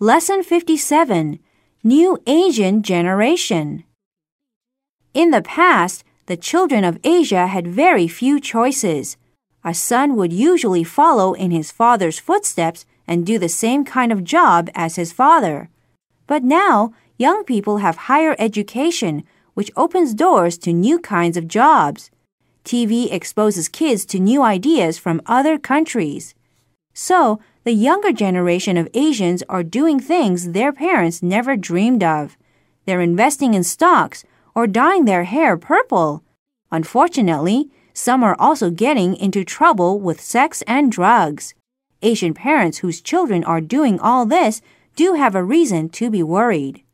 Lesson 57 New Asian Generation. In the past, the children of Asia had very few choices. A son would usually follow in his father's footsteps and do the same kind of job as his father. But now, young people have higher education, which opens doors to new kinds of jobs. TV exposes kids to new ideas from other countries. So, the younger generation of Asians are doing things their parents never dreamed of. They're investing in stocks or dyeing their hair purple. Unfortunately, some are also getting into trouble with sex and drugs. Asian parents whose children are doing all this do have a reason to be worried.